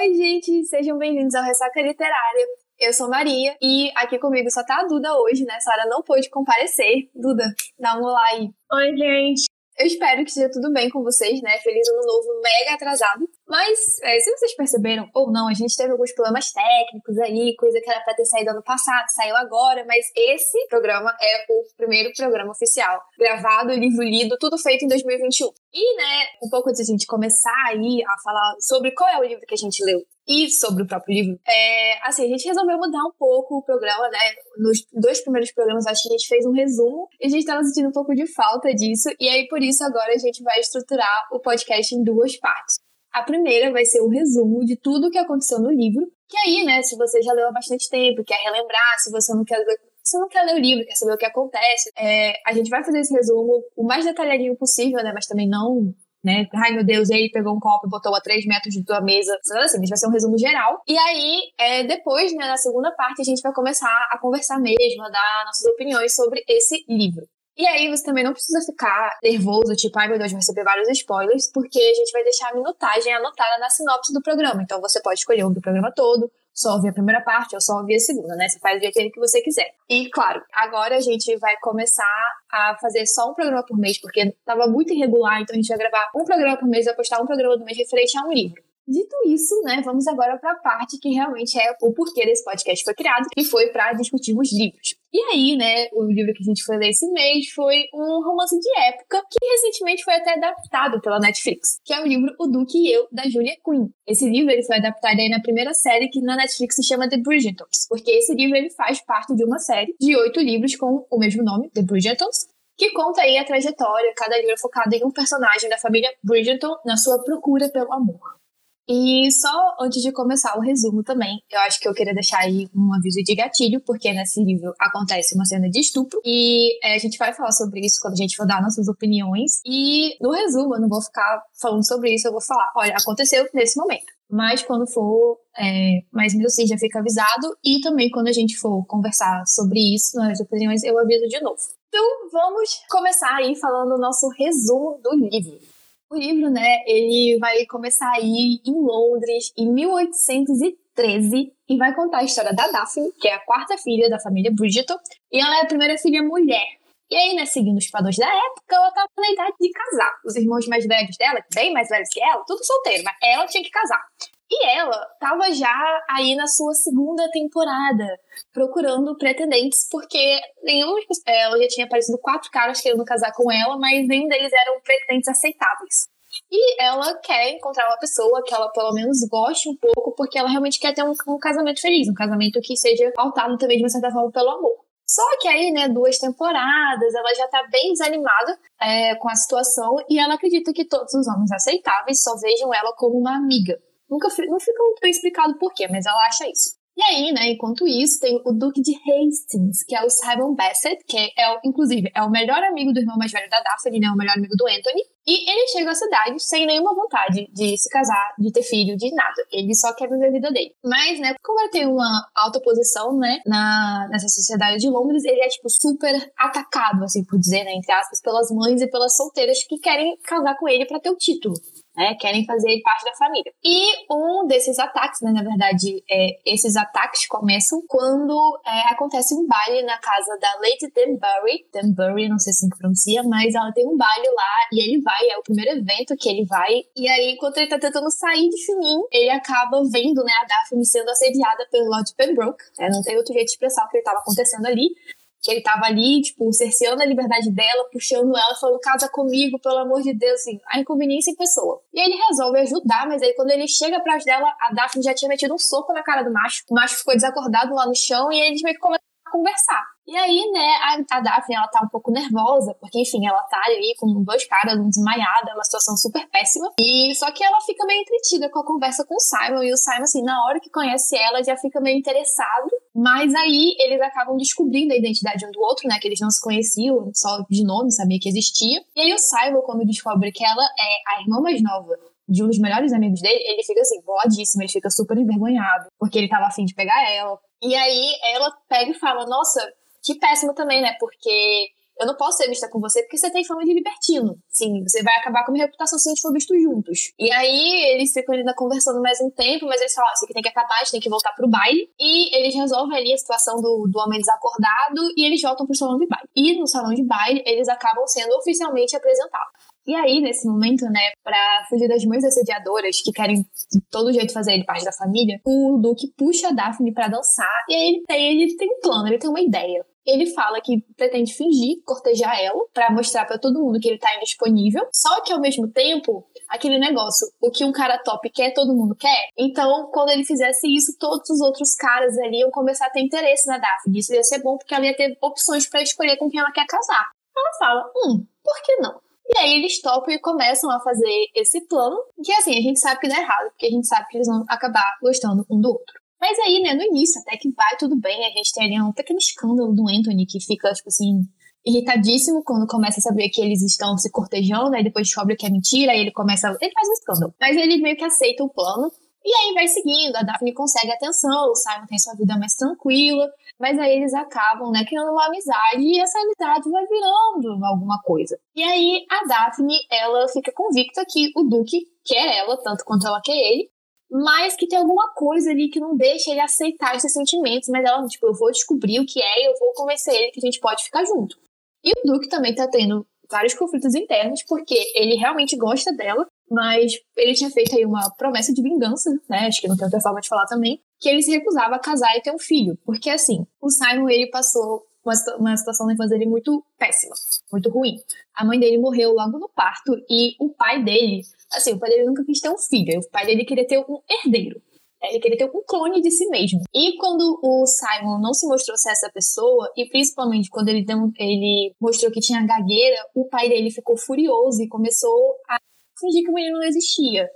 Oi, gente, sejam bem-vindos ao Ressaca Literária. Eu sou Maria e aqui comigo só tá a Duda hoje, né? Sara não pôde comparecer. Duda, dá um olá aí. Oi, gente. Eu espero que esteja tudo bem com vocês, né? Feliz ano novo mega atrasado. Mas, é, se vocês perceberam ou não, a gente teve alguns problemas técnicos aí, coisa que era pra ter saído ano passado, saiu agora, mas esse programa é o primeiro programa oficial. Gravado, livro lido, tudo feito em 2021. E, né, um pouco antes de a gente começar aí a falar sobre qual é o livro que a gente leu e sobre o próprio livro, é, assim, a gente resolveu mudar um pouco o programa, né? Nos dois primeiros programas, acho que a gente fez um resumo e a gente tava sentindo um pouco de falta disso. E aí, por isso, agora a gente vai estruturar o podcast em duas partes. A primeira vai ser um resumo de tudo o que aconteceu no livro. Que aí, né, se você já leu há bastante tempo, quer relembrar, se você não quer ler, você não quer ler o livro, quer saber o que acontece, é, a gente vai fazer esse resumo o mais detalhadinho possível, né, mas também não né? Ai meu Deus, ele pegou um copo e botou a 3 metros de tua mesa. Assim, vai ser um resumo geral. E aí, é, depois, né, na segunda parte, a gente vai começar a conversar mesmo, a dar nossas opiniões sobre esse livro. E aí você também não precisa ficar nervoso, tipo, ai meu Deus, vai receber vários spoilers, porque a gente vai deixar a minutagem anotada na sinopse do programa. Então você pode escolher um do programa todo, só ouvir a primeira parte ou só ouvir a segunda, né? Você faz do jeito que você quiser. E claro, agora a gente vai começar a fazer só um programa por mês, porque tava muito irregular, então a gente vai gravar um programa por mês, vai postar um programa do mês referente a um livro. Dito isso, né, vamos agora para a parte que realmente é o porquê desse podcast foi criado, que foi para discutirmos livros. E aí, né, o livro que a gente foi ler esse mês foi um romance de época que recentemente foi até adaptado pela Netflix, que é o livro O Duque e Eu, da Julia Quinn. Esse livro ele foi adaptado aí na primeira série que na Netflix se chama The Bridgertons, porque esse livro ele faz parte de uma série de oito livros com o mesmo nome, The Bridgertons, que conta aí a trajetória, cada livro é focado em um personagem da família Bridgerton na sua procura pelo amor. E só antes de começar o resumo também, eu acho que eu queria deixar aí um aviso de gatilho, porque nesse livro acontece uma cena de estupro e é, a gente vai falar sobre isso quando a gente for dar nossas opiniões. E no resumo, eu não vou ficar falando sobre isso, eu vou falar, olha, aconteceu nesse momento. Mas quando for é, mais minutos, já fica avisado. E também quando a gente for conversar sobre isso nas opiniões, eu aviso de novo. Então vamos começar aí falando o nosso resumo do livro. O livro, né, ele vai começar aí em Londres em 1813 e vai contar a história da Daphne, que é a quarta filha da família Bridgerton, e ela é a primeira filha mulher. E aí, né, seguindo os padrões da época, ela tava na idade de casar. Os irmãos mais velhos dela, bem mais velhos que ela, tudo solteiro, mas ela tinha que casar. E ela tava já aí na sua segunda temporada, procurando pretendentes, porque nenhum. Ela já tinha aparecido quatro caras querendo casar com ela, mas nenhum deles eram pretendentes aceitáveis. E ela quer encontrar uma pessoa que ela pelo menos goste um pouco, porque ela realmente quer ter um, um casamento feliz, um casamento que seja pautado também de uma certa forma pelo amor. Só que aí, né, duas temporadas, ela já tá bem desanimada é, com a situação e ela acredita que todos os homens aceitáveis só vejam ela como uma amiga. Nunca não fica muito bem explicado por quê, mas ela acha isso. E aí, né, enquanto isso, tem o Duque de Hastings, que é o Simon Bassett, que é, inclusive, é o melhor amigo do irmão mais velho da Daphne, né, o melhor amigo do Anthony. E ele chega à cidade sem nenhuma vontade de se casar, de ter filho, de nada. Ele só quer viver a vida dele. Mas, né, como ele tem uma alta posição, né, na, nessa sociedade de Londres, ele é, tipo, super atacado, assim, por dizer, né, entre aspas, pelas mães e pelas solteiras que querem casar com ele para ter o título né? Querem fazer parte da família. E um desses ataques, né, na verdade, é, esses ataques começam quando é, acontece um baile na casa da Lady Danbury. Danbury, não sei se pronuncia, mas ela tem um baile lá e ele vai, é o primeiro evento que ele vai. E aí, enquanto ele tá tentando sair de fininho, ele acaba vendo, né, a Daphne sendo assediada pelo Lord Pembroke. É, não tem outro jeito de expressar o que estava acontecendo ali que ele tava ali, tipo, cerceando a liberdade dela, puxando ela, falando, casa comigo, pelo amor de Deus, assim, a inconveniência em pessoa. E ele resolve ajudar, mas aí quando ele chega pra dela, a Daphne já tinha metido um soco na cara do macho, o macho ficou desacordado lá no chão e eles meio que começaram a conversar. E aí, né, a, a Daphne, ela tá um pouco nervosa, porque, enfim, ela tá ali com dois caras, desmaiada, uma situação super péssima. E só que ela fica meio entretida com a conversa com o Simon, e o Simon, assim, na hora que conhece ela, já fica meio interessado. Mas aí eles acabam descobrindo a identidade um do outro, né, que eles não se conheciam, só de nome, sabia que existia. E aí o Simon, quando descobre que ela é a irmã mais nova de um dos melhores amigos dele, ele fica assim, boladíssimo, ele fica super envergonhado, porque ele tava afim de pegar ela. E aí ela pega e fala, nossa, que péssimo também, né? Porque eu não posso ser vista com você porque você tem fama de libertino. Sim, você vai acabar com a minha reputação se a gente for visto juntos. E aí eles ficam ainda conversando mais um tempo, mas eles falam, ah, isso aqui tem que acabar, a gente tem que voltar pro baile. E eles resolvem ali a situação do, do homem desacordado e eles voltam pro salão de baile. E no salão de baile, eles acabam sendo oficialmente apresentados. E aí, nesse momento, né, pra fugir das mães assediadoras que querem de todo jeito fazer ele parte da família, o Duque puxa a Daphne para dançar e aí ele tem, ele tem um plano, ele tem uma ideia. Ele fala que pretende fingir cortejar ela para mostrar para todo mundo que ele tá indisponível. Só que ao mesmo tempo, aquele negócio, o que um cara top quer, todo mundo quer. Então, quando ele fizesse isso, todos os outros caras ali iam começar a ter interesse na Daphne. Isso ia ser bom porque ela ia ter opções para escolher com quem ela quer casar. Ela fala: "Hum, por que não?" E aí eles topam e começam a fazer esse plano, que assim, a gente sabe que dá errado, porque a gente sabe que eles vão acabar gostando um do outro. Mas aí, né, no início, até que vai tudo bem, a gente tem ali um pequeno escândalo do Anthony que fica, tipo assim, irritadíssimo quando começa a saber que eles estão se cortejando, aí depois descobre que é mentira, aí ele começa. Ele faz um escândalo. Mas ele meio que aceita o plano. E aí vai seguindo, a Daphne consegue atenção, o Simon tem sua vida mais tranquila, mas aí eles acabam, né, criando uma amizade e essa amizade vai virando alguma coisa. E aí a Daphne, ela fica convicta que o Duque quer ela tanto quanto ela quer ele, mas que tem alguma coisa ali que não deixa ele aceitar esses sentimentos, mas ela, tipo, eu vou descobrir o que é e eu vou convencer ele que a gente pode ficar junto. E o Duke também tá tendo vários conflitos internos, porque ele realmente gosta dela, mas ele tinha feito aí uma promessa de vingança, né? Acho que não tem outra forma de falar também, que ele se recusava a casar e ter um filho. Porque assim, o Simon, ele passou uma, uma situação na infância dele muito péssima, muito ruim. A mãe dele morreu logo no parto e o pai dele Assim, o pai dele nunca quis ter um filho, o pai dele queria ter um herdeiro. Ele queria ter um clone de si mesmo. E quando o Simon não se mostrou ser essa pessoa, e principalmente quando ele, deu, ele mostrou que tinha gagueira, o pai dele ficou furioso e começou a fingir que o menino não existia.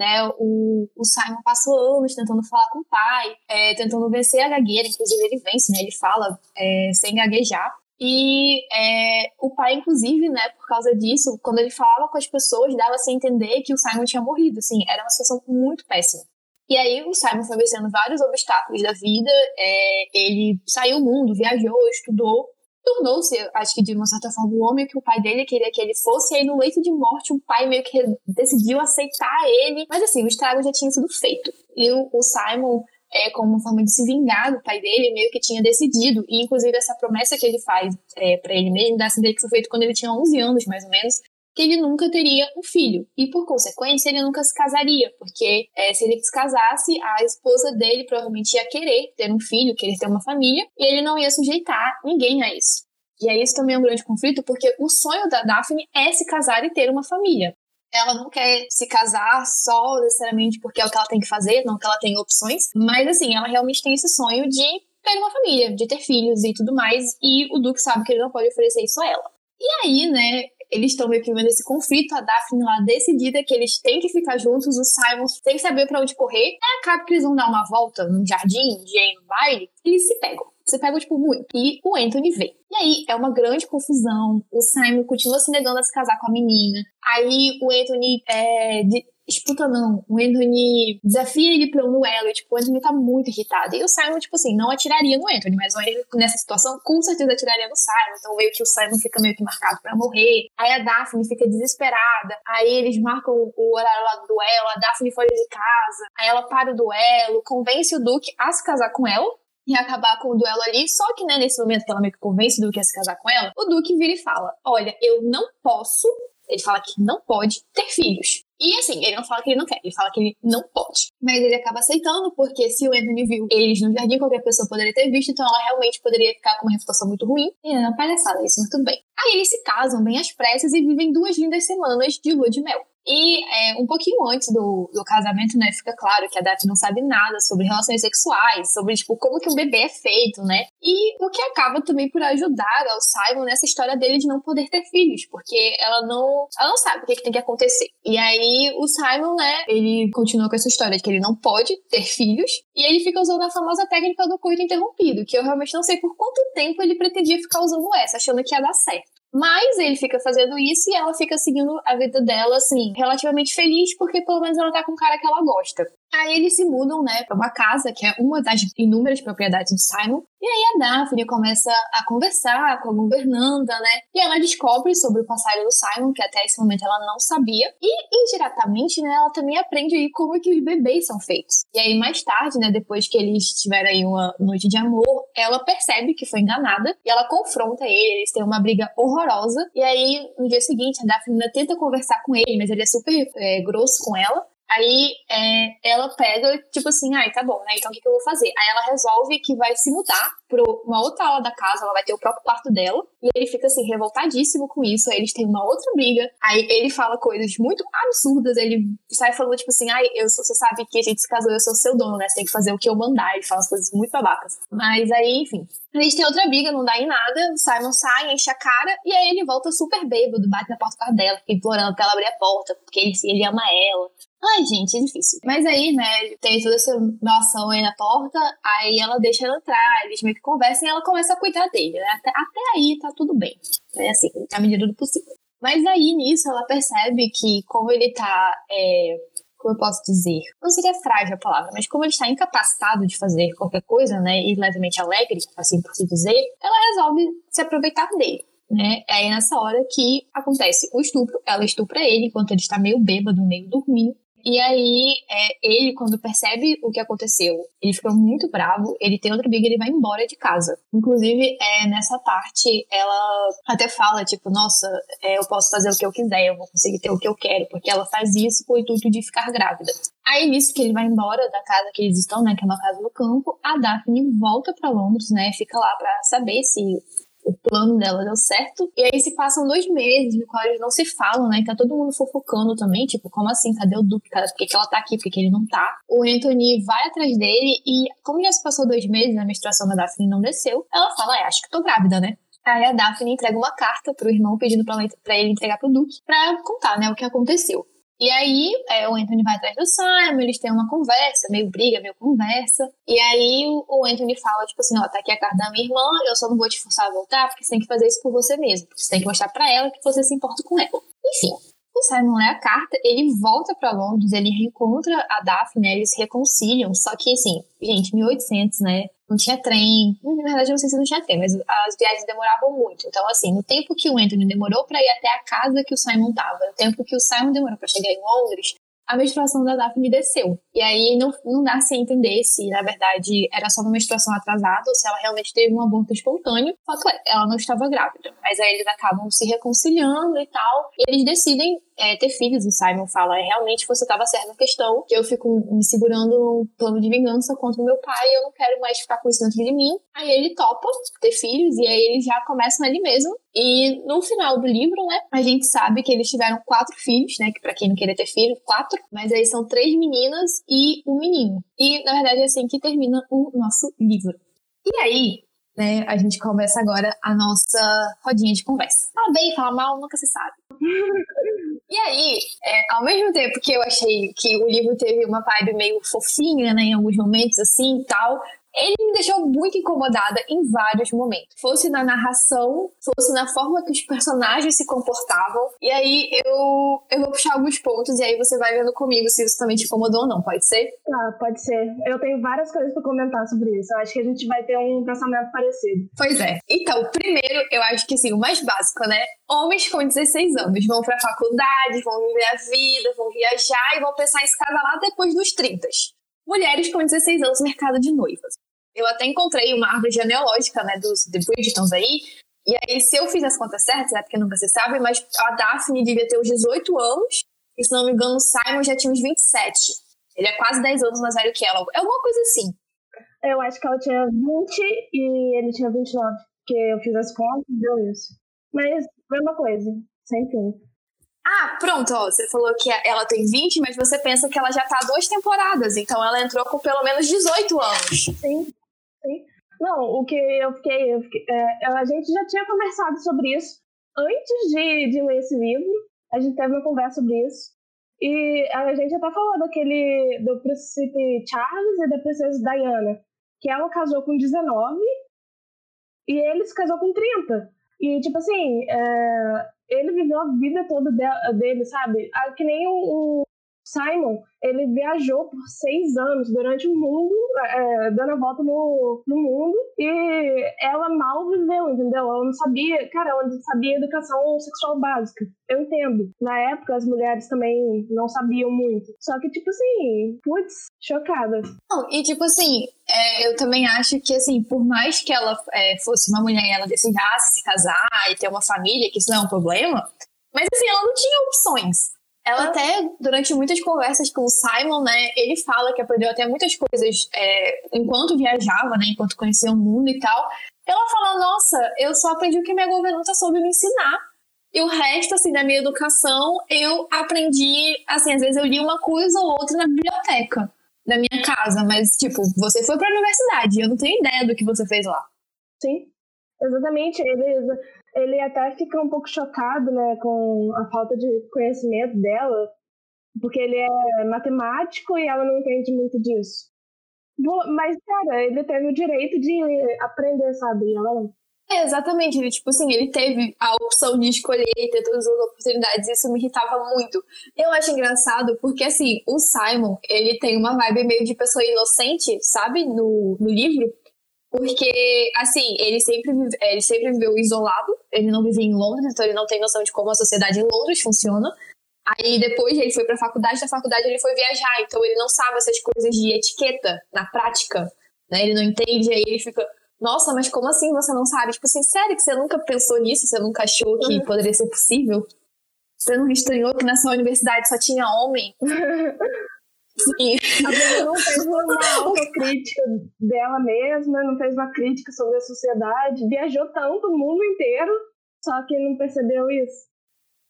Né? O, o Simon passou anos tentando falar com o pai, é, tentando vencer a gagueira, inclusive ele vence, né? Ele fala é, sem gaguejar. E é, o pai, inclusive, né, por causa disso, quando ele falava com as pessoas, dava-se a entender que o Simon tinha morrido, assim, era uma situação muito péssima. E aí o Simon foi vencendo vários obstáculos da vida, é, ele saiu do mundo, viajou, estudou, tornou-se, acho que de uma certa forma, o homem que o pai dele queria que ele fosse, e aí no leito de morte o pai meio que decidiu aceitar ele, mas assim, o estrago já tinha sido feito. E o, Simon é, como uma forma de se vingar do pai dele, meio que tinha decidido. E, inclusive, essa promessa que ele faz é, para ele mesmo, dá assim, que foi feito quando ele tinha 11 anos, mais ou menos, que ele nunca teria um filho. E, por consequência, ele nunca se casaria, porque é, se ele se casasse, a esposa dele provavelmente ia querer ter um filho, querer ter uma família, e ele não ia sujeitar ninguém a isso. E aí isso também é um grande conflito, porque o sonho da Daphne é se casar e ter uma família ela não quer se casar só necessariamente porque é o que ela tem que fazer, não que ela tem opções, mas assim, ela realmente tem esse sonho de ter uma família, de ter filhos e tudo mais, e o Duke sabe que ele não pode oferecer isso a ela. E aí, né, eles estão meio que vendo esse conflito, a Daphne lá decidida que eles têm que ficar juntos, o Simon que saber para onde correr, aí acaba que eles vão dar uma volta num jardim, um dia no baile, e eles se pegam. Você pega, tipo, muito. E o Anthony vem. E aí é uma grande confusão. O Simon continua se negando a se casar com a menina. Aí o Anthony é, de, disputa não. O Anthony desafia ele pra um duelo e, tipo, o Anthony tá muito irritado. E o Simon, tipo assim, não atiraria no Anthony, mas nessa situação, com certeza atiraria no Simon. Então meio que o Simon fica meio que marcado pra morrer. Aí a Daphne fica desesperada. Aí eles marcam o horário lá do duelo. A Daphne foge de casa. Aí ela para o duelo, convence o Duke a se casar com ela e acabar com o duelo ali. Só que, né, nesse momento que ela meio que convence o Duque a se casar com ela, o Duque vira e fala: Olha, eu não posso. Ele fala que não pode ter filhos. E assim, ele não fala que ele não quer, ele fala que ele não pode. Mas ele acaba aceitando, porque se o Anthony viu eles no jardim, qualquer pessoa poderia ter visto, então ela realmente poderia ficar com uma reputação muito ruim. E é uma palhaçada isso, mas tudo bem. Aí eles se casam bem às pressas e vivem duas lindas semanas de lua de mel. E é, um pouquinho antes do, do casamento, né, fica claro que a Daphne não sabe nada sobre relações sexuais, sobre, tipo, como que um bebê é feito, né? E o que acaba também por ajudar ao Simon nessa história dele de não poder ter filhos, porque ela não, ela não sabe o que, que tem que acontecer. E aí o Simon, né, ele continua com essa história de que ele não pode ter filhos, e ele fica usando a famosa técnica do coito interrompido, que eu realmente não sei por quanto tempo ele pretendia ficar usando essa, achando que ia dar certo. Mas ele fica fazendo isso e ela fica seguindo a vida dela, assim, relativamente feliz, porque pelo menos ela tá com um cara que ela gosta. Aí eles se mudam, né, pra uma casa que é uma das inúmeras propriedades do Simon. E aí a Daphne começa a conversar com a governanta, né? E ela descobre sobre o passado do Simon, que até esse momento ela não sabia. E indiretamente, né, ela também aprende aí como que os bebês são feitos. E aí mais tarde, né, depois que eles tiveram aí uma noite de amor, ela percebe que foi enganada e ela confronta ele, eles têm uma briga horrorosa. E aí no dia seguinte a Daphne ainda tenta conversar com ele, mas ele é super é, grosso com ela. Aí é, ela pega, tipo assim, ai, tá bom, né? Então o que, que eu vou fazer? Aí ela resolve que vai se mudar pra uma outra ala da casa, ela vai ter o próprio quarto dela. E ele fica assim, revoltadíssimo com isso. Aí eles têm uma outra briga. Aí ele fala coisas muito absurdas. Ele sai falando, tipo assim, ai, eu, você sabe que a gente se casou, eu sou seu dono, né? Você tem que fazer o que eu mandar. Ele fala as coisas muito babacas. Mas aí, enfim. Gente tem outra briga, não dá em nada. Simon sai, enche a cara. E aí ele volta super bêbado, bate na porta do quarto dela, fica implorando pra ela abrir a porta, porque ele, ele ama ela. Ai, gente, é difícil. Mas aí, né, tem toda essa noção aí na porta, aí ela deixa ela entrar, eles meio que conversam e ela começa a cuidar dele, né? Até, até aí tá tudo bem. É assim, à medida do possível. Mas aí, nisso, ela percebe que como ele tá, é, como eu posso dizer, não seria frágil a palavra, mas como ele está incapacitado de fazer qualquer coisa, né, e levemente alegre, assim por se dizer, ela resolve se aproveitar dele. Né? É aí nessa hora que acontece o estupro. Ela estupra ele enquanto ele está meio bêbado, meio dormindo. E aí, é, ele, quando percebe o que aconteceu, ele fica muito bravo, ele tem outra briga, ele vai embora de casa. Inclusive, é, nessa parte, ela até fala, tipo, nossa, é, eu posso fazer o que eu quiser, eu vou conseguir ter o que eu quero, porque ela faz isso com o intuito de ficar grávida. Aí, nisso que ele vai embora da casa que eles estão, né, que é uma casa no campo, a Daphne volta para Londres, né, fica lá para saber se o plano dela deu certo. E aí se passam dois meses no qual eles não se falam, né? E tá todo mundo fofocando também, tipo, como assim? Cadê o? Cara, por que, que ela tá aqui? Por que, que ele não tá? O Anthony vai atrás dele e, como já se passou dois meses, a menstruação da Daphne não desceu, ela fala, é, acho que tô grávida, né? Aí a Daphne entrega uma carta pro irmão pedindo pra, pra ele entregar pro Duque pra contar, né, o que aconteceu. E aí, é, o Anthony vai atrás do Simon, eles têm uma conversa, meio briga, meio conversa. E aí, o, Anthony fala, tipo assim, ó, tá aqui a carta da minha irmã, eu só não vou te forçar a voltar, porque você tem que fazer isso por você mesmo. Você tem que mostrar pra ela que você se importa com ela. Enfim, o Simon lê a carta, ele volta para Londres, ele reencontra a Daphne, né, eles se reconciliam, só que assim, gente, 1800, né, não tinha trem, na verdade eu não sei se não tinha trem, mas as viagens demoravam muito, então assim, no tempo que o Anthony demorou para ir até a casa que o Simon tava, no tempo que o Simon demorou para chegar em Londres, a menstruação da Daphne desceu. E aí não, não dá se entender se, na verdade, era só uma menstruação atrasada ou se ela realmente teve um aborto espontâneo. Fato é, ela não estava grávida. Mas aí eles acabam se reconciliando e tal. E eles decidem é, ter filhos. O Simon fala: é, realmente você estava certo na questão, que eu fico me segurando num plano de vingança contra o meu pai e eu não quero mais ficar com isso dentro de mim. Aí ele topa ter filhos e aí eles já começam ali mesmo. E no final do livro, né, a gente sabe que eles tiveram quatro filhos, né, que para quem não queria ter filho, quatro, mas aí são três meninas e um menino. E na verdade é assim que termina o nosso livro. E aí, né, a gente começa agora a nossa rodinha de conversa. Fala bem, fala mal, nunca se sabe. e aí, é, ao mesmo tempo que eu achei que o livro teve uma vibe meio fofinha, né, em alguns momentos assim e tal, ele me deixou muito incomodada em vários momentos. Fosse na narração, fosse na forma que os personagens se comportavam. E aí eu, eu vou puxar alguns pontos e aí você vai vendo comigo se isso também te incomodou ou não, pode ser? Tá, pode ser. Eu tenho várias coisas para comentar sobre isso. Eu acho que a gente vai ter um pensamento parecido. Pois é. Então, primeiro, eu acho que assim, o mais básico, né? Homens com 16 anos vão pra faculdade, vão viver a vida, vão viajar e vão pensar em se casar lá depois dos 30 mulheres com 16 anos no mercado de noivas. Eu até encontrei uma árvore genealógica, né, dos The Bridgetons aí, e aí se eu fiz as contas certas, é porque nunca se sabe, mas a Daphne devia ter uns 18 anos, e se não me engano o Simon já tinha uns 27. Ele é quase 10 anos mais velho que ela. É alguma coisa assim. Eu acho que ela tinha 20 e ele tinha 29, porque eu fiz as contas e deu isso. Mas, mesma coisa, sem fim. Ah, pronto, ó, você falou que ela tem 20, mas você pensa que ela já tá há duas temporadas, então ela entrou com pelo menos 18 anos. Sim, sim. Não, o que eu fiquei. Eu fiquei é, a gente já tinha conversado sobre isso antes de, de ler esse livro. A gente teve uma conversa sobre isso. E a gente até falou daquele. do príncipe Charles e da princesa Diana. Que ela casou com 19 e ele se casou com 30. E, tipo assim, é, ele viveu a vida toda dele, sabe? Ah, que nem o, Simon, ele viajou por seis anos durante o mundo, é, dando a volta no, no mundo, e ela mal viveu, entendeu? Ela não sabia, cara, ela não sabia educação sexual básica. Eu entendo. Na época, as mulheres também não sabiam muito. Só que, tipo assim, putz, chocada. Não, e tipo assim, é, eu também acho que, assim, por mais que ela é, fosse uma mulher e ela decidasse se casar e ter uma família, que isso não é um problema, mas assim, ela não tinha opções. Ela até, durante muitas conversas com o Simon, né, ele fala que aprendeu até muitas coisas é, enquanto viajava, né, enquanto conhecia o mundo e tal. Ela fala, nossa, eu só aprendi o que minha governanta soube me ensinar. E o resto, assim, da minha educação, eu aprendi, assim, às vezes eu li uma coisa ou outra na biblioteca da minha casa, mas, tipo, você foi pra universidade, eu não tenho ideia do que você fez lá. Sim, exatamente. Ele ele até fica um pouco chocado, né, com a falta de conhecimento dela, porque ele é matemático e ela não entende muito disso. Mas, cara, ele teve o direito de aprender, sabe? Ela não. É, exatamente. Ele, tipo assim, ele teve a opção de escolher e ter todas as oportunidades. Isso me irritava muito. Eu acho engraçado porque, assim, o Simon, ele tem uma vibe meio de pessoa inocente, sabe? No, no livro. Porque, assim, ele sempre, ele sempre viveu isolado, ele não vivia em Londres, então ele não tem noção de como a sociedade em Londres funciona. Aí depois ele foi pra faculdade, da faculdade ele foi viajar, então ele não sabe essas coisas de etiqueta na prática, né? Ele não entende, aí ele fica, nossa, mas como assim você não sabe? Tipo assim, sério que você nunca pensou nisso? Você nunca achou que uhum. poderia ser possível? Você não estranhou que nessa universidade só tinha homem? Sim. A pessoa não fez uma autocrítica dela mesma, não fez uma crítica sobre a sociedade, viajou tanto o mundo inteiro, só que não percebeu isso.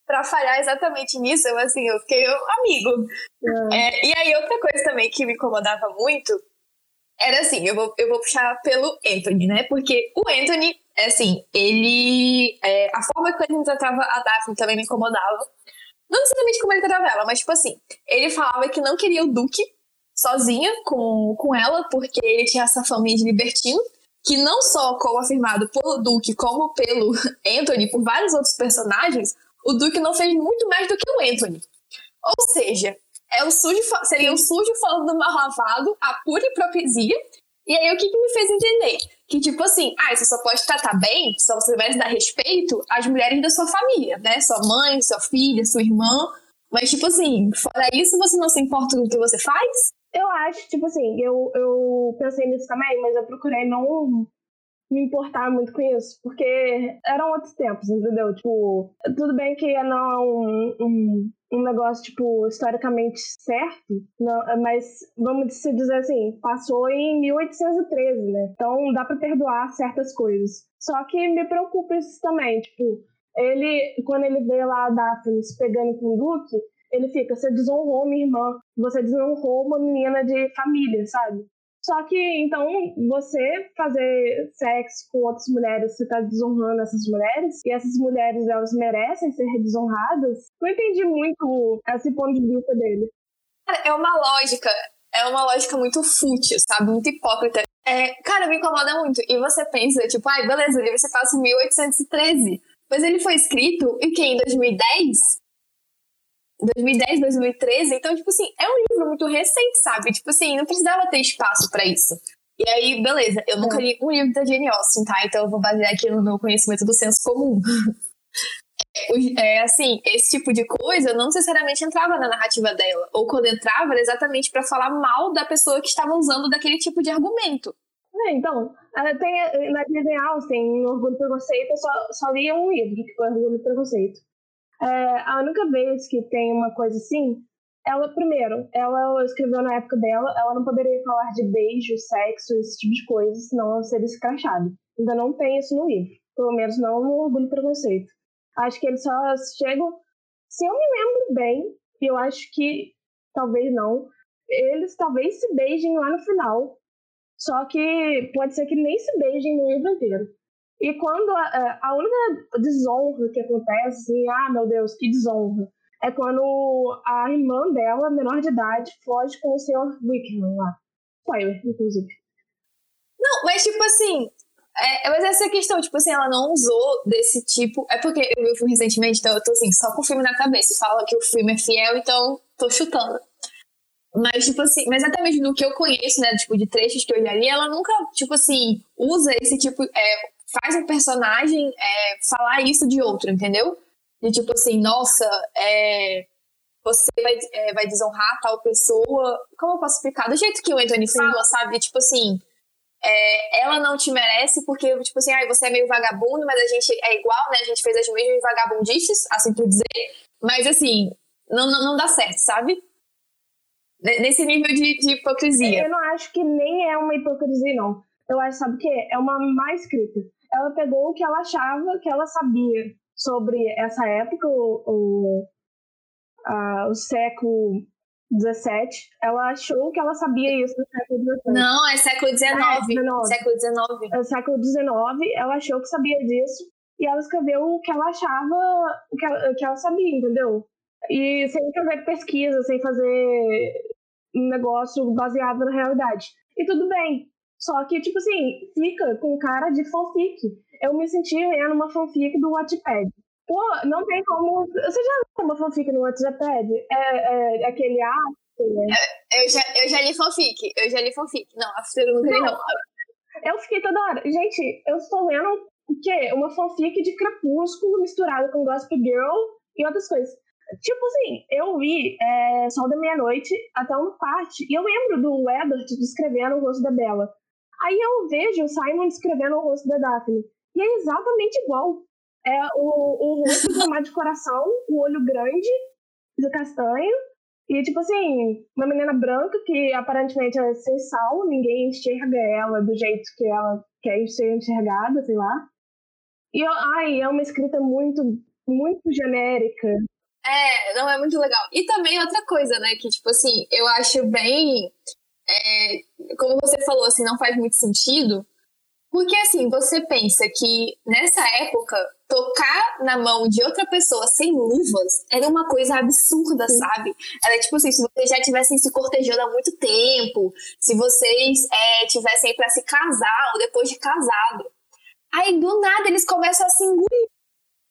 Pra falhar exatamente nisso, eu, assim, eu fiquei amigo. É. É, e aí, outra coisa também que me incomodava muito era assim, eu vou, eu vou puxar pelo Anthony, né? Porque o Anthony, é assim, ele. É, a forma que ele tratava a Daphne também me incomodava. Não necessariamente como ele tratava ela, mas tipo assim, ele falava que não queria o Duque sozinha com, com ela, porque ele tinha essa família de libertino, que não só, como afirmado pelo Duque, como pelo Anthony, por vários outros personagens, o Duque não fez muito mais do que o Anthony. Ou seja, é o sujo, seria o sujo falando do mal lavado, a pura hipocrisia. E aí, o que, que me fez entender? que, tipo assim, ah, você só pode tratar bem, só você merece dar respeito às mulheres da sua família, né? Sua mãe, sua filha, sua irmã. Mas, tipo assim, fora isso, você não se importa com o que você faz? Eu acho, tipo assim, eu, eu pensei nisso também, mas eu procurei não me importar muito com isso, porque eram outros tempos, entendeu? Tipo, tudo bem que não é um, um, um negócio, tipo, historicamente certo, não, mas vamos dizer assim, passou em 1813, né? Então dá para perdoar certas coisas. Só que me preocupa isso também, tipo, ele, quando ele vê lá a Daphne se pegando com o Duque, ele fica, você desonrou minha irmã, você desonrou uma menina de família, sabe? Só que, então, você fazer sexo com outras mulheres, você tá desonrando essas mulheres, e essas mulheres, elas merecem ser desonradas. Não entendi muito esse ponto de vista dele. É uma lógica, é uma lógica muito fútil, sabe? Muito hipócrita. É, cara, me incomoda muito. E você pensa, tipo, ai, beleza, o livro se passa em 1813. Mas ele foi escrito em que? Em 2010? 2010, 2013. Então, tipo assim, é um livro muito recente, sabe? Tipo assim, não precisava ter espaço para isso. E aí, beleza, eu nunca é. li um livro da Jane Austen, tá? Então eu vou basear aqui no meu conhecimento do senso comum. É assim, esse tipo de coisa não necessariamente entrava na narrativa dela. Ou quando entrava, era exatamente para falar mal da pessoa que estava usando daquele tipo de argumento. É, então, tem, na Jane Austen, no Orgulho e Preconceito, eu só, só li um livro, que foi Orgulho e Preconceito. É, a única vez que tem uma coisa assim, ela, primeiro, ela escreveu na época dela, ela não poderia falar de beijo, sexo, esse tipo de coisa, senão ela seria escrachada. Ainda não tem isso no livro. Pelo menos não no Orgulho e Preconceito. Acho que eles só chegam. Se eu me lembro bem, e eu acho que talvez não, eles talvez se beijem lá no final. Só que pode ser que nem se beijem no livro inteiro. E quando a, a única desonra que acontece, assim, ah, meu Deus, que desonra, é quando a irmã dela, menor de idade, foge com o Sr. Wickham lá. Spoiler, inclusive. Não, mas tipo assim, é, mas essa é questão, tipo assim, ela não usou desse tipo. É porque eu vi o filme recentemente, então eu tô assim, só com o filme na cabeça. Fala que o filme é fiel, então tô chutando. Mas, tipo assim, mas até mesmo do que eu conheço, né, tipo, de trechos que eu já li, ela nunca, tipo assim, usa esse tipo, é, faz um personagem é, falar isso de outro, entendeu? De tipo assim, nossa, é, você vai, é, vai desonrar tal pessoa. Como eu posso explicar? Do jeito que o Anthony fala, sabe? Tipo assim, é, ela não te merece porque, tipo assim, ah, você é meio vagabundo, mas a gente é igual, né? A gente fez as mesmas vagabundices, assim por dizer. Mas, assim, não, não, não dá certo, sabe? Nesse nível de, de hipocrisia. Eu não acho que nem é uma hipocrisia, não. Eu acho, sabe o quê? É uma má escrita. Ela pegou o que ela achava que ela sabia sobre essa época, o, o, a, o século 17, ela achou que ela sabia isso no século 17. Não, é século 19. É, 19. Século 19. É século 19, ela achou que sabia disso e ela escreveu o que ela achava, o que ela, que ela sabia, entendeu? E sem fazer pesquisa, sem fazer um negócio baseado na realidade. E tudo bem. Só que, tipo assim, fica com cara de fanfic. Eu me senti lendo uma fanfic do Wattpad. Pô, não tem como. Você já viu uma fanfic no Wattpad? É, é, é aquele ato. Né? Eu, eu, já, eu já li fanfic. Eu já li fanfic. Não, After eu nunca li, não. Eu fiquei toda hora. Gente, eu estou lendo o quê? Uma fanfic de Crepúsculo misturada com Gossip Girl e outras coisas. Tipo assim, eu vi é, Sol da Meia-Noite até uma parte, e eu lembro do Edward descrevendo o rosto da Bella. Aí eu vejo o Simon descrevendo o rosto da Daphne. E é exatamente igual. É o, o rosto do mar de coração, o olho grande, de castanho. E, tipo assim, uma menina branca que aparentemente é sem sal, ninguém enxerga ela do jeito que ela quer ser enxergada, sei lá. E, ai, é uma escrita muito, muito genérica. É, não é muito legal. E também outra coisa, né, que, tipo assim, eu acho bem. É, como você falou, assim, não faz muito sentido. Porque, assim, você pensa que nessa época, tocar na mão de outra pessoa sem luvas era uma coisa absurda, sabe? Era tipo assim, se vocês já tivessem se cortejando há muito tempo, se vocês é, tivessem para se casar ou depois de casado. Aí, do nada, eles começam a se engolir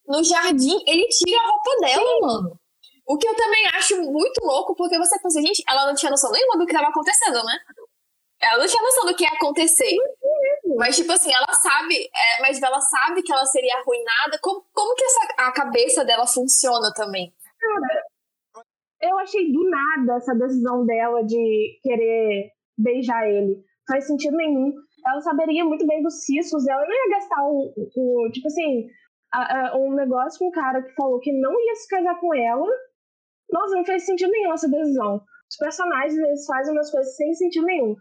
no jardim, ele tira a roupa dela, Sim. mano. O que eu também acho muito louco, porque você pensa, gente, ela não tinha noção nenhuma do que estava acontecendo, né? Ela não tinha noção do que ia acontecer. Mas, tipo assim, ela sabe, é, mas ela sabe que ela seria arruinada. Como, como que essa, a cabeça dela funciona também? Cara, eu achei do nada essa decisão dela de querer beijar ele. Faz sentido nenhum. Ela saberia muito bem dos ciscos, ela não ia gastar o, o tipo assim, a, a, um negócio com um cara que falou que não ia se casar com ela. Nossa, não fez sentido nenhum essa decisão. Os personagens, eles fazem umas coisas sem sentido nenhum.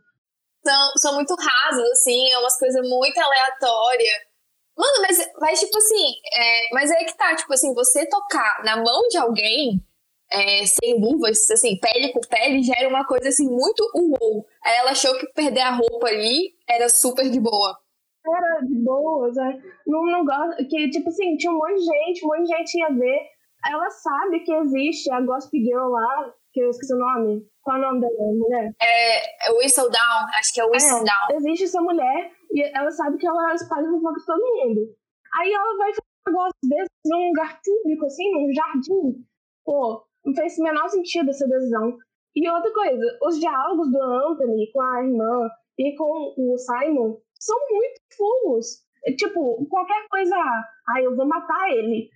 São, são muito rasos, assim, é umas coisas muito aleatórias. Mano, mas, mas tipo assim, é, mas é que tá, tipo assim, você tocar na mão de alguém é, sem luvas, assim, pele com pele, já era uma coisa assim muito uou. Aí ela achou que perder a roupa ali era super de boa era de boas, né? não, não gosta, que tipo assim, tinha um monte de gente, um monte de gente ia ver. Ela sabe que existe a Gospel Girl lá, que eu esqueci o nome. Qual é o nome dela, mulher? É, é Whistle Down, acho que é Whistle é, Down. Existe essa mulher e ela sabe que ela espalha fofoca de todo mundo. Aí ela vai fazer um negócio desse num lugar público, assim, num jardim. Pô, não fez o menor sentido essa decisão. E outra coisa, os diálogos do Anthony com a irmã e com o Simon são muito fofos. É, tipo, qualquer coisa, ah, eu vou matar ele.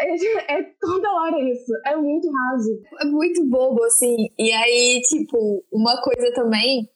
É, é, toda hora isso. É muito raso. É muito bobo, assim. E aí, tipo, uma coisa também.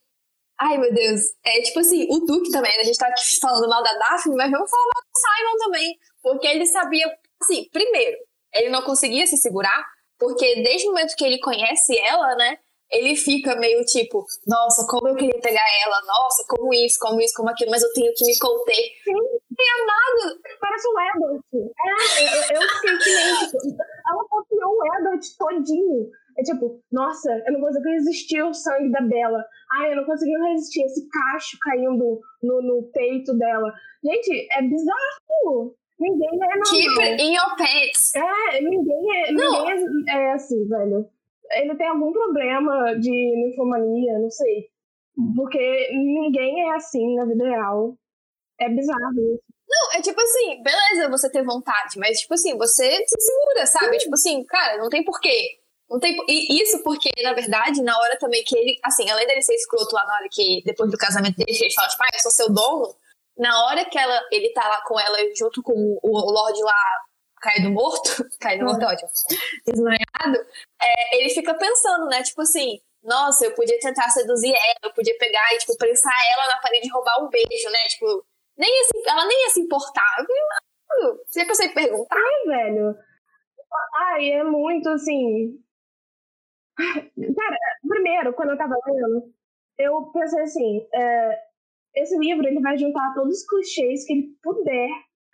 Ai, meu Deus. É tipo assim, o Duke também. A gente tá aqui falando mal da Daphne, mas vamos falar mal do Simon também. Porque ele sabia. Assim, primeiro, ele não conseguia se segurar. Porque desde o momento que ele conhece ela, né? Ele fica meio tipo, nossa, como eu queria pegar ela, nossa, como isso, como isso, como aquilo, mas eu tenho que me conter. Sim. Tem amado. Parece o Edward. É, eu, eu fiquei que nem, tipo, ela copiou o Edward todinho. É tipo, nossa, eu não consegui resistir ao sangue da Bela. Ai, eu não consegui resistir esse cacho caindo no, no peito dela. Gente, é bizarro. Ninguém é normal. Keep in your pants. É, ninguém é, ninguém é, é assim, velho ele tem algum problema de ninfomania, não sei. Porque ninguém é assim na vida real. É bizarro isso. Não, é tipo assim, beleza você ter vontade, mas tipo assim, você se segura, sabe? Sim. Tipo assim, cara, não tem porquê. Não tem, e isso porque, na verdade, na hora também que ele, assim, além dele ser escroto lá na hora que, depois do casamento dele, ele fala, tipo, ah, eu sou seu dono, na hora que ela, ele tá lá com ela junto com o Lorde lá caído morto, caído morto é ótimo, desmanhado, é, ele fica pensando, né, tipo assim, nossa, eu podia tentar seduzir ela, eu podia pegar e, tipo, prensar ela na parede e roubar um beijo, né, tipo, nem assim, ela nem ia se importar. Você consegue perguntar? Ai, velho. Ai, é muito assim. Cara, primeiro, quando eu tava lendo, eu pensei assim: é, esse livro ele vai juntar todos os clichês que ele puder,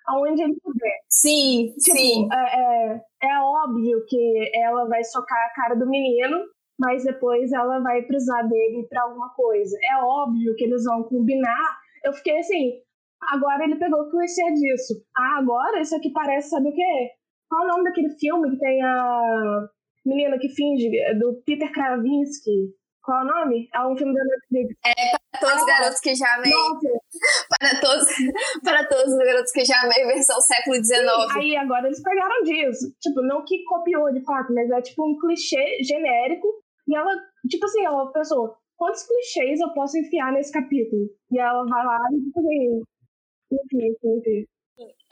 aonde ele puder. Sim, tipo, sim. É, é, é, óbvio que ela vai socar a cara do menino, mas depois ela vai precisar dele para alguma coisa. É óbvio que eles vão combinar. Eu fiquei assim: agora ele pegou o clichê disso. Ah, agora isso aqui parece, sabe o quê? Qual o nome daquele filme que tem a menina que finge, do Peter Kravinsky? Qual é o nome? É um filme da Netflix. É para todos os ah, garotos que já amei. Para todos, para todos os garotos que já amei, versão século XIX. aí agora eles pegaram disso. Tipo, não que copiou de fato, mas é tipo um clichê genérico. E ela, tipo assim, ela pensou, quantos clichês eu posso enfiar nesse capítulo? E ela vai lá e tipo assim, enfim, enfim, enfim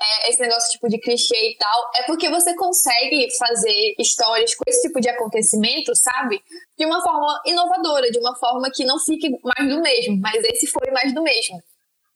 é, esse negócio tipo de clichê e tal, é porque você consegue fazer histórias com esse tipo de acontecimento, sabe? De uma forma inovadora, de uma forma que não fique mais do mesmo, mas esse foi mais do mesmo.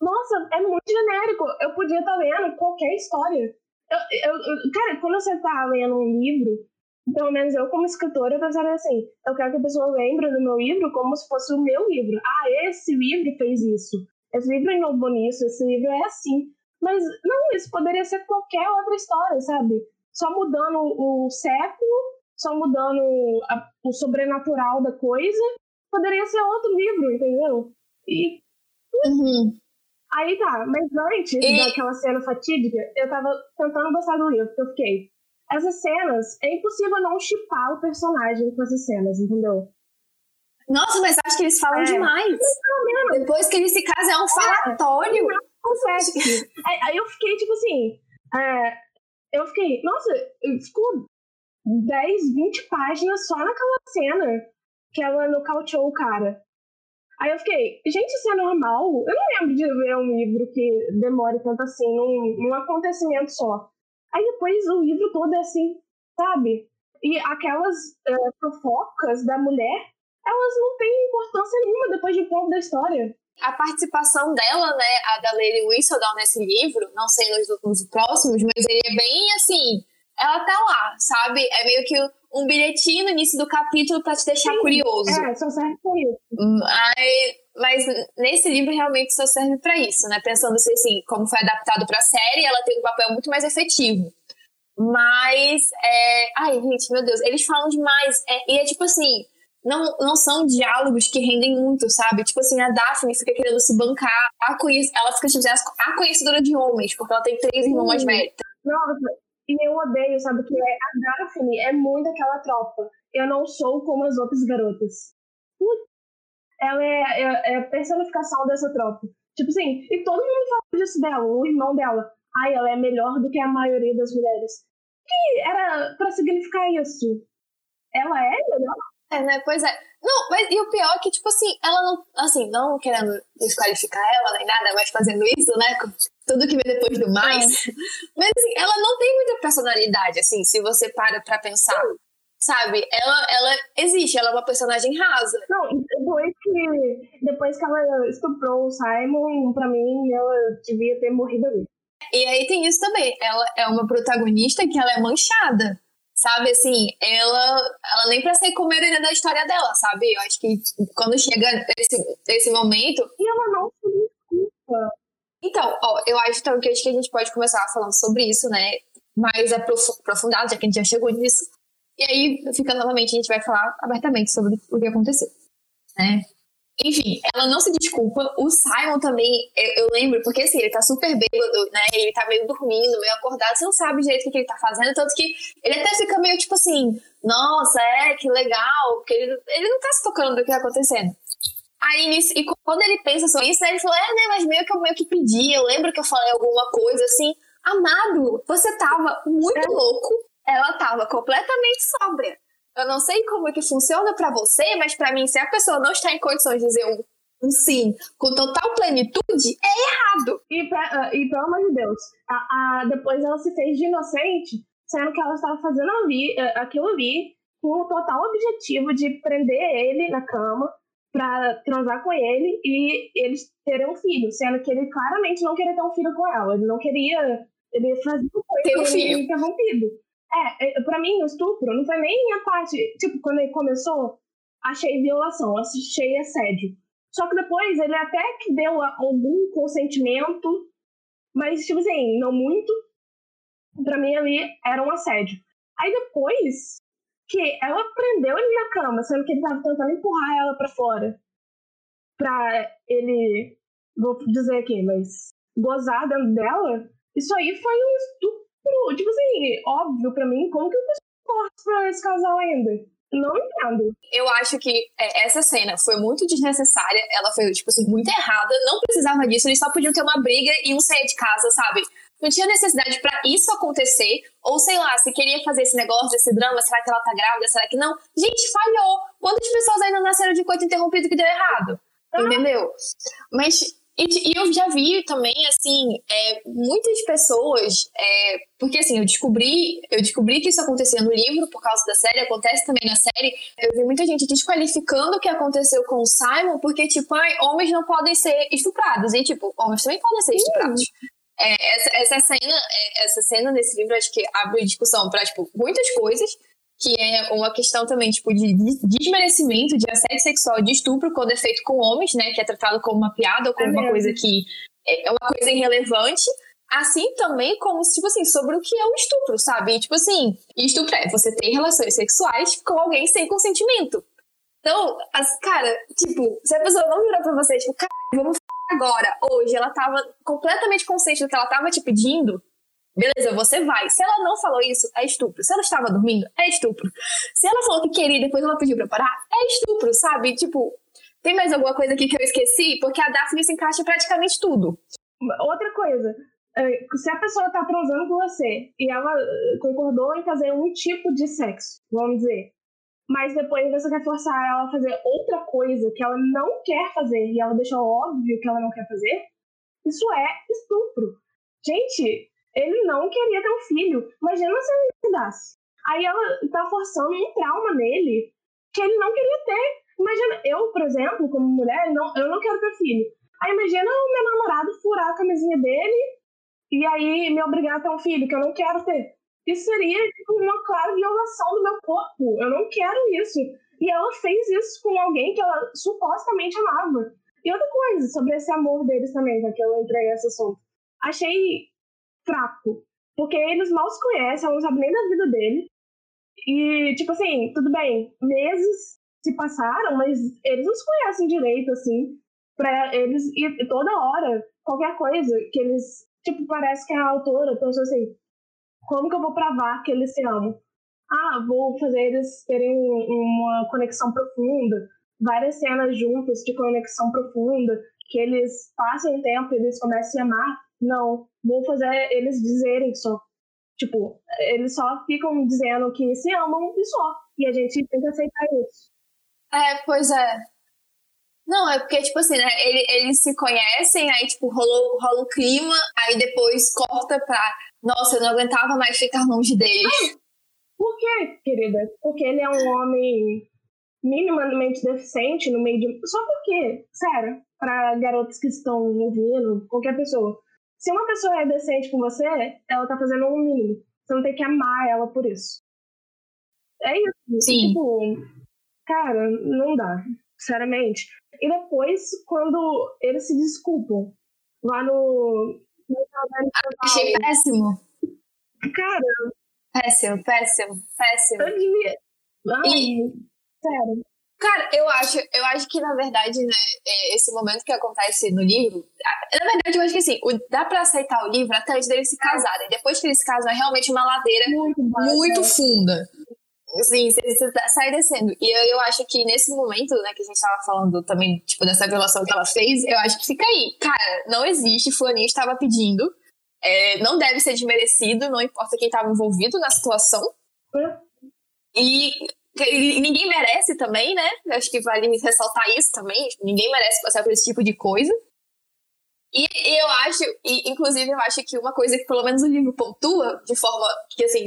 Nossa, é muito genérico. Eu podia estar lendo qualquer história. Eu, eu, eu, cara, quando você está lendo um livro, pelo menos eu como escritora, eu pensaria assim, eu quero que a pessoa lembre do meu livro como se fosse o meu livro. Ah, esse livro fez isso. Esse livro inovou nisso, esse livro é assim. Mas não, isso poderia ser qualquer outra história, sabe? Só mudando o século, só mudando a, o sobrenatural da coisa, poderia ser outro livro, entendeu? E. Uhum. Aí tá, mas antes e... daquela cena fatídica, eu tava tentando gostar do livro, porque eu fiquei. Essas cenas, é impossível não chipar o personagem com essas cenas, entendeu? Nossa, mas acho que eles falam é. demais. Não, Depois que eles se casam, é um é. Consegue. aí, eu fiquei, tipo assim. É, eu fiquei, nossa, ficou 10, 20 páginas só naquela cena que ela nocauteou o cara. Aí eu fiquei, gente, isso é normal? Eu não lembro de ver um livro que demore tanto assim, num, num acontecimento só. Aí depois o livro todo é assim, sabe? E aquelas é, fofocas da mulher, elas não têm importância nenhuma depois de um ponto da história a participação dela, né, a da Lady Whistledown nesse livro, não sei nos, nos próximos, mas ele é bem assim, ela tá lá, sabe? É meio que um bilhetinho no início do capítulo para te deixar Sim, curioso. É, só serve pra isso. Mas, mas nesse livro realmente só serve para isso, né? Pensando se assim, como foi adaptado pra série, ela tem um papel muito mais efetivo. Mas, é... ai, gente, meu Deus, eles falam demais. É, e é tipo assim, não, não são diálogos que rendem muito, sabe? Tipo assim, a Daphne fica querendo se bancar, a conhec... ela fica tipo, a conhecedora de homens, porque ela tem três irmãos mais velhos. Nossa, e eu odeio, sabe, que é, a Daphne é muito aquela tropa. Eu não sou como as outras garotas. Ela é, é, é a personificação dessa tropa. Tipo assim, e todo mundo fala disso dela, o irmão dela. Ai, ela é melhor do que a maioria das mulheres. que era para significar isso? Ela é melhor? É, né? Pois é. Não, mas e o pior é que, tipo assim, ela não, assim, não querendo desqualificar ela nem nada, mas fazendo isso, né? Com tudo que vem depois do mais. É. Mas assim, ela não tem muita personalidade, assim, se você para pra pensar. Sabe? Ela, ela existe, ela é uma personagem rasa. Não, depois que, depois que ela estuprou o Simon, pra mim, ela devia ter morrido ali. E aí tem isso também. Ela é uma protagonista que ela é manchada sabe, assim, ela, ela nem pra ser com medo da história dela, sabe? Eu acho que quando chega esse, esse momento. E ela não se desculpa. Então, ó, eu acho então, que, acho que a gente pode começar falando sobre isso, né? Mais aprofundado, já que a gente já chegou nisso. E aí, fica novamente, a gente vai falar abertamente sobre o que aconteceu. Né? Enfim, ela não se desculpa. O Simon também, eu, eu, lembro, porque assim, ele tá super bêbado, né? Ele tá meio dormindo, meio acordado, você não sabe direito o que ele tá fazendo. Tanto que ele até fica meio tipo assim, nossa, é, que legal, porque ele, ele não tá se tocando do que tá acontecendo. Aí, nisso, e quando ele pensa sobre isso, né, ele falou, é, né, mas meio que eu meio que pedi, eu lembro que eu falei alguma coisa assim, amado, você tava muito é. louco, ela tava completamente sóbria. Eu não sei como é que funciona para você, mas para mim, se a pessoa não está em condições de dizer um, um sim com total plenitude, é errado. E, pra, uh, e pelo amor de Deus, a, a, depois ela se fez de inocente, sendo que ela estava fazendo ali, uh, aquilo ali com o total objetivo de prender ele na cama para transar com ele e eles terem um filho, sendo que ele claramente não queria ter um filho com ela, ele não queria, ele fazia ter um filho interrompido. É, é para mim o estupro não foi nem a parte, tipo, quando ele começou, achei violação, achei assédio. Só que depois ele até que deu algum consentimento, mas tipo assim, não muito. Para mim ali era um assédio. Aí depois que ela prendeu ele na cama, sendo que ele tava tentando empurrar ela para fora. Pra ele, vou dizer aqui, mas gozar dentro dela, isso aí foi um estupro. Tipo assim, óbvio para mim, como que eu posso pra esse casal ainda? Não entendo. Eu acho que é, essa cena foi muito desnecessária. Ela foi, tipo assim, muito errada. Não precisava disso. Eles só podiam ter uma briga e um sair de casa, sabe? não tinha necessidade para isso acontecer, ou sei lá, se queria fazer esse negócio, esse drama, será que ela tá grávida, será que não? Gente, falhou! Quantas pessoas ainda nasceram de coito interrompido que deu errado? Ah. Entendeu? Mas, e, e, eu já vi também, assim, é, muitas pessoas, é, porque assim, eu descobri, eu descobri que isso acontecia no livro por causa da série, acontece também na série, eu vi muita gente desqualificando o que aconteceu com o Simon, porque, tipo, ai, homens não podem ser estuprados, e, tipo, homens também podem ser estuprados. É, essa, essa, cena, é, essa cena nesse livro acho que abre discussão para tipo, muitas coisas, que é uma questão também tipo, de desmerecimento de assédio sexual, de estupro quando é feito com homens, né, que é tratado como uma piada ou como é uma coisa que é uma coisa irrelevante. Assim também como, tipo assim, sobre o que é o estupro, sabe? E, tipo assim, estupro é você ter relações sexuais com alguém sem consentimento. Então, as, cara, tipo, se a pessoa não virou pra você, tipo, cara, vamos agora, hoje, ela tava completamente consciente do que ela tava te pedindo, beleza, você vai. Se ela não falou isso, é estupro. Se ela estava dormindo, é estupro. Se ela falou que queria e depois ela pediu pra parar, é estupro, sabe? Tipo, tem mais alguma coisa aqui que eu esqueci? Porque a Daphne se encaixa em praticamente tudo. Outra coisa, é, se a pessoa tá transando com você e ela eh, concordou em fazer um tipo de sexo, vamos dizer, mas depois você quer forçar ela a fazer outra coisa que ela não quer fazer e ela deixa óbvio que ela não quer fazer, isso é estupro. Gente, ele não queria ter um filho. Imagina se ele engravidasse. Aí ela tá forçando um trauma nele que ele não queria ter. Imagina, eu, por exemplo, como mulher, não, eu não quero ter filho. Aí imagina o meu namorado furar a camisinha dele e aí me obrigar a ter um filho que eu não quero ter. Isso seria tipo, uma clara violação do meu corpo. Eu não quero isso. E ela fez isso com alguém que ela supostamente amava. E outra coisa, sobre esse amor deles também, já que eu entrei nesse assunto. Achei fraco. Porque eles mal se conhecem, ela não sabe nem da vida dele. E, tipo assim, tudo bem, meses se passaram, mas eles não se conhecem direito, assim. Pra eles, e toda hora, qualquer coisa que eles. Tipo, parece que a autora pensou assim: como que eu vou provar que eles se amam? Ah, vou fazer eles terem uma conexão profunda, várias cenas juntas de conexão profunda, que eles passem tempo e eles comecem a amar. Não, vou fazer eles dizerem só. Tipo, eles só ficam dizendo que se amam e só. E a gente tem que aceitar isso. É, pois é. Não, é porque, tipo assim, né, eles, eles se conhecem, aí, tipo, rolou, rola um clima, aí depois corta pra nossa, eu não aguentava mais ficar longe dele. Por quê, querida? Porque ele é um homem minimamente deficiente no meio de. Só porque, sério, para garotos que estão ouvindo, qualquer pessoa. Se uma pessoa é decente com você, ela tá fazendo um mínimo. Você não tem que amar ela por isso. É isso. Sim. Tipo, cara, não dá. Sinceramente. E depois, quando eles se desculpam lá no, Achei péssimo. Cara. Péssimo, péssimo, péssimo. Eu devia. Ai, e... sério. Cara, eu acho, eu acho que, na verdade, né, é, esse momento que acontece no livro, na verdade, eu acho que assim, dá pra aceitar o livro até antes deles se casarem. Depois que eles se casam, é realmente uma ladeira muito, muito funda. Assim, você, você tá, sai descendo. E eu, eu acho que nesse momento, né, que a gente tava falando também, tipo, dessa violação que ela fez, eu acho que fica aí. Cara, não existe, fulaninho estava pedindo. É, não deve ser desmerecido, não importa quem estava envolvido na situação. E ninguém merece também, né? Acho que vale ressaltar isso também. Ninguém merece passar por esse tipo de coisa. E, e eu acho, e, inclusive, eu acho que uma coisa que pelo menos o livro pontua, de forma que, assim,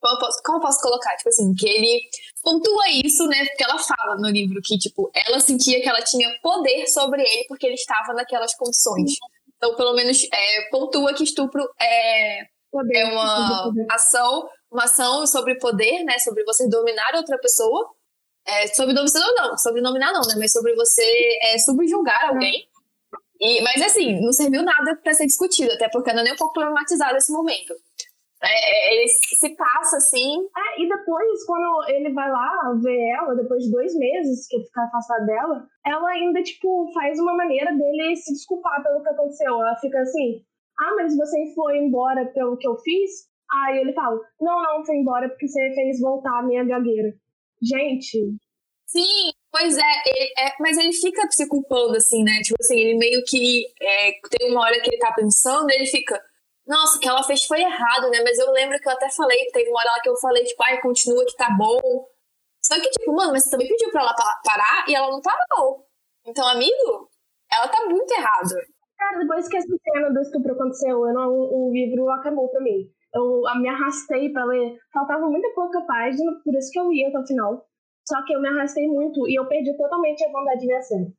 como eu posso, como eu posso colocar? Tipo assim, que ele pontua isso, né? Porque ela fala no livro que, tipo, ela sentia que ela tinha poder sobre ele porque ele estava naquelas condições. Então, pelo menos, é, pontua que estupro é, poder, é uma ação, uma ação sobre poder, né? Sobre você dominar outra pessoa. É, sobre dominar não, sobre dominar não, né? Mas sobre você é, subjugar alguém. E, mas assim, não serviu nada para ser discutido, até porque não é nem um pouco problematizado esse momento. É, é, ele se passa assim. É, e depois, quando ele vai lá ver ela, depois de dois meses que ele fica afastado dela, ela ainda, tipo, faz uma maneira dele se desculpar pelo que aconteceu. Ela fica assim: ah, mas você foi embora pelo que eu fiz? Aí ele fala: não, não, foi embora porque você fez voltar a minha gagueira. Gente. Sim, Pois é, ele, é, mas ele fica se culpando, assim, né? Tipo assim, ele meio que. É, tem uma hora que ele tá pensando, ele fica. Nossa, o que ela fez foi errado, né? Mas eu lembro que eu até falei, teve uma hora lá que eu falei, tipo, ai, continua que tá bom. Só que, tipo, mano, mas você também pediu pra ela parar e ela não parou. Então, amigo, ela tá muito errada. Cara, depois que essa cena do estupro aconteceu, eu não, o livro acabou pra mim. Eu me arrastei pra ler. Faltava muita pouca página, por isso que eu ia até o final. Só que eu me arrastei muito e eu perdi totalmente a vontade de ver série.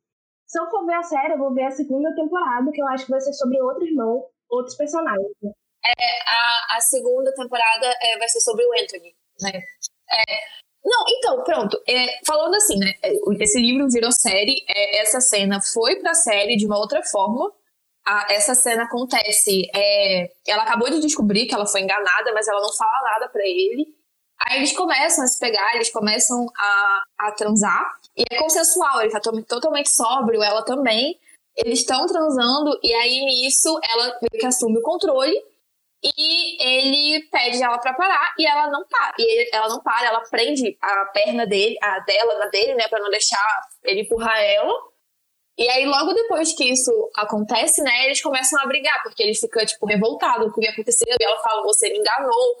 Se eu for ver a série, eu vou ver a segunda temporada, que eu acho que vai ser sobre outro irmão, outros personagens. É, a, a segunda temporada é, vai ser sobre o Anthony, né? É, não, então, pronto. É, falando assim, né? É, esse livro virou série. É, essa cena foi pra série de uma outra forma. A, essa cena acontece. É, ela acabou de descobrir que ela foi enganada, mas ela não fala nada para ele. Aí eles começam a se pegar, eles começam a, a transar. E é consensual, ele tá totalmente sóbrio, ela também. Eles estão transando, e aí nisso ela meio que assume o controle. E ele pede ela para parar e ela não para. E ele, ela não para, ela prende a perna dele, a dela na dele, né, para não deixar ele empurrar ela. E aí logo depois que isso acontece, né, eles começam a brigar, porque ele fica tipo revoltado com o que aconteceu, e ela fala: "Você me enganou"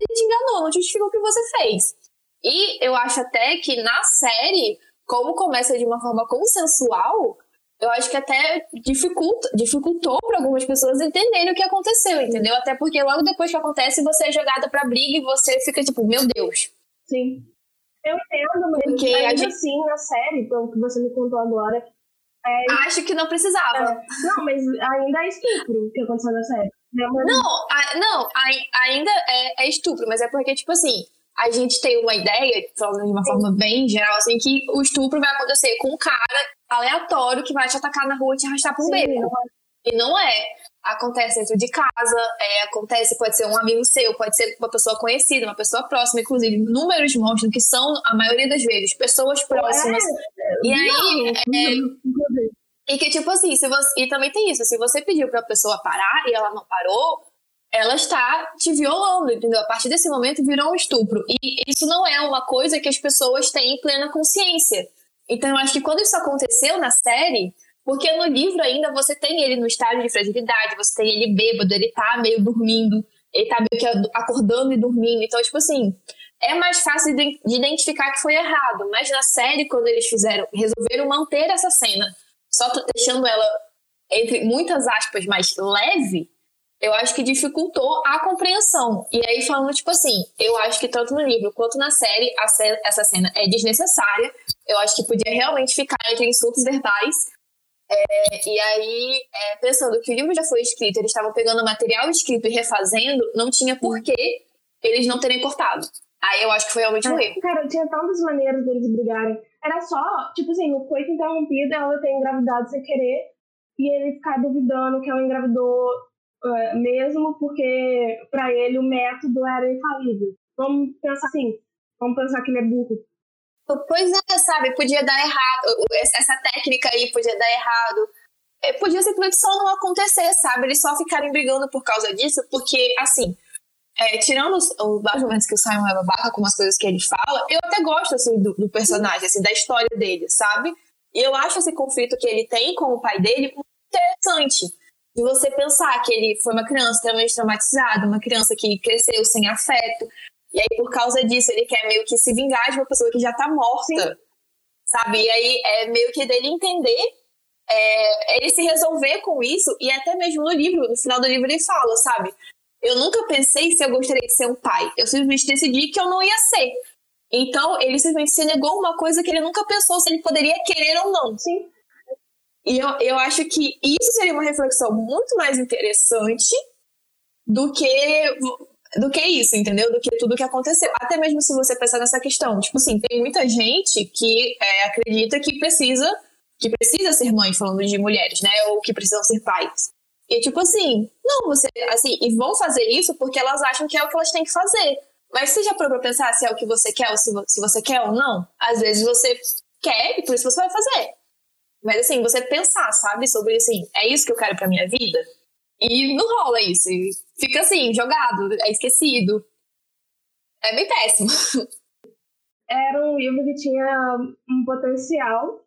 ele te enganou, não justifica o que você fez. E eu acho até que na série, como começa de uma forma consensual, eu acho que até dificulta, dificultou para algumas pessoas entenderem o que aconteceu, entendeu? Até porque logo depois que acontece, você é jogada pra briga e você fica tipo, meu Deus. Sim. Eu entendo, mas porque ainda gente... assim, na série, pelo que você me contou agora. É... Acho que não precisava. É. Não, mas ainda é estupro que aconteceu na série. Não, a, não a, ainda é, é, estupro, mas é porque, tipo assim, a gente tem uma ideia, falando de uma Sim. forma bem geral, assim, que o estupro vai acontecer com um cara aleatório que vai te atacar na rua e te arrastar pra um beco. E não é. Acontece dentro de casa, é, acontece, pode ser um amigo seu, pode ser uma pessoa conhecida, uma pessoa próxima, inclusive, números mostram que são, a maioria das vezes, pessoas próximas. É, e aí, é, e que, tipo assim, se você, e também tem isso, se você pediu pra pessoa parar e ela não parou, ela está te violando, entendeu? A partir desse momento virou um estupro. E isso não é uma coisa que as pessoas têm em plena consciência. Então eu acho que quando isso aconteceu na série, porque no livro ainda você tem ele no estágio de fragilidade, você tem ele bêbado, ele tá meio dormindo, ele tá meio que acordando e dormindo. Então, tipo assim, é mais fácil de identificar que foi errado. Mas na série, quando eles fizeram, resolveram manter essa cena só deixando ela, entre muitas aspas, mais leve, eu acho que dificultou a compreensão. E aí, falando, tipo assim, eu acho que tanto no livro quanto na série, essa cena é desnecessária. Eu acho que podia realmente ficar entre insultos verbais. É, e aí, é, pensando que o livro já foi escrito, eles estavam pegando material escrito e refazendo, não tinha porquê eles não terem cortado. Aí eu acho que foi realmente um é, erro. Cara, tinha tantas maneiras deles brigarem. Era só, tipo assim, o coito interrompido, ela ter engravidado sem querer, e ele ficar duvidando que ela engravidou uh, mesmo, porque para ele o método era infalível. Vamos pensar assim, vamos pensar que ele é burro. Pois é, sabe, podia dar errado, essa técnica aí podia dar errado. É, podia simplesmente só não acontecer, sabe? Eles só ficarem brigando por causa disso, porque, assim, é, tirando os, os momentos que o Simon é babaca com as coisas que ele fala, eu até gosto, assim, do, do, personagem, assim, da história dele, sabe? E eu acho esse conflito que ele tem com o pai dele muito interessante. De você pensar que ele foi uma criança extremamente traumatizada, uma criança que cresceu sem afeto. E aí, por causa disso, ele quer meio que se vingar de uma pessoa que já tá morta. Sim. Sabe? E aí é meio que dele entender, é, ele se resolver com isso, e até mesmo no livro, no final do livro ele fala, sabe? Eu nunca pensei se eu gostaria de ser um pai. Eu simplesmente decidi que eu não ia ser. Então, ele simplesmente se negou uma coisa que ele nunca pensou se ele poderia querer ou não. Sim. E eu, eu acho que isso seria uma reflexão muito mais interessante do que do que isso, entendeu? Do que tudo que aconteceu. Até mesmo se você pensar nessa questão. Tipo assim, tem muita gente que é, acredita que precisa que precisa ser mãe, falando de mulheres, né? Ou que precisam ser pais. E tipo assim, não, você, assim, e vão fazer isso porque elas acham que é o que elas têm que fazer. Mas você já parou pra pensar se é o que você quer ou se, se você quer ou não? Às vezes você quer e por isso você vai fazer. Mas assim, você pensar, sabe, sobre assim, é isso que eu quero pra minha vida? E não rola isso. E fica assim, jogado, é esquecido. É bem péssimo. Era um livro que tinha um potencial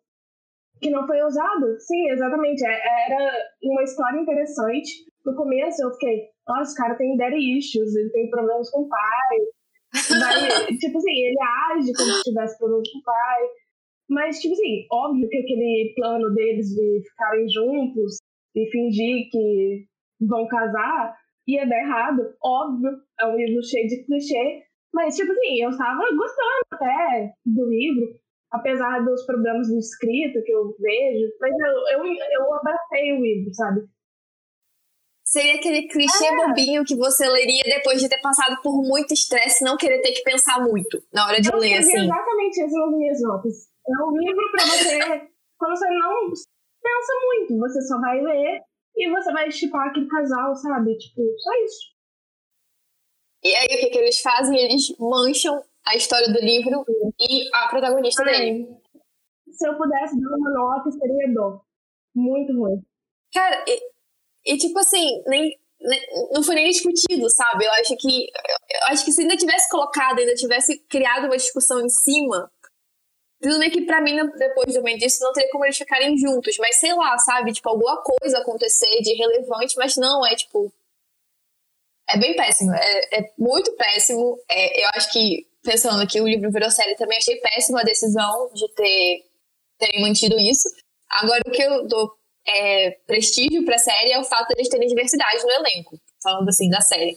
que não foi usado. Sim, exatamente. É, era uma história interessante. No começo eu fiquei, nossa, o cara tem daddy issues, ele tem problemas com o pai. Tipo assim, ele age como se tivesse problemas com o pai. Mas, tipo assim, óbvio que aquele plano deles de ficarem juntos e fingir que vão casar ia dar errado, óbvio, é um livro cheio de clichê, mas, tipo assim, eu estava gostando até do livro, apesar dos problemas de escrita que eu vejo, mas eu, eu, eu abracei o livro, sabe? Seria aquele clichê é. bobinho que você leria depois de ter passado por muito estresse não querer ter que pensar muito na hora de eu ler, assim. exatamente isso nas minhas notas. É um livro pra você, quando você não pensa muito, você só vai ler e você vai estipar aquele casal, sabe? Tipo, só isso. E aí o que, que eles fazem? Eles mancham a história do livro e a protagonista Ai, dele. Se eu pudesse dar uma nota, seria dó. Muito ruim. Cara, e, e tipo assim, nem, nem, não foi nem discutido, sabe? Eu acho que eu acho que se ainda tivesse colocado, ainda tivesse criado uma discussão em cima, tudo bem que pra mim, depois também disso, não teria como eles ficarem juntos. Mas sei lá, sabe? Tipo, alguma coisa acontecer de relevante, mas não, é tipo. É bem péssimo. É, é muito péssimo. É, eu acho que, pensando que o livro virou série, também achei péssima a decisão de ter terem mantido isso. Agora, o que eu dou é, prestígio pra série é o fato de eles terem diversidade no elenco. Falando assim, da série.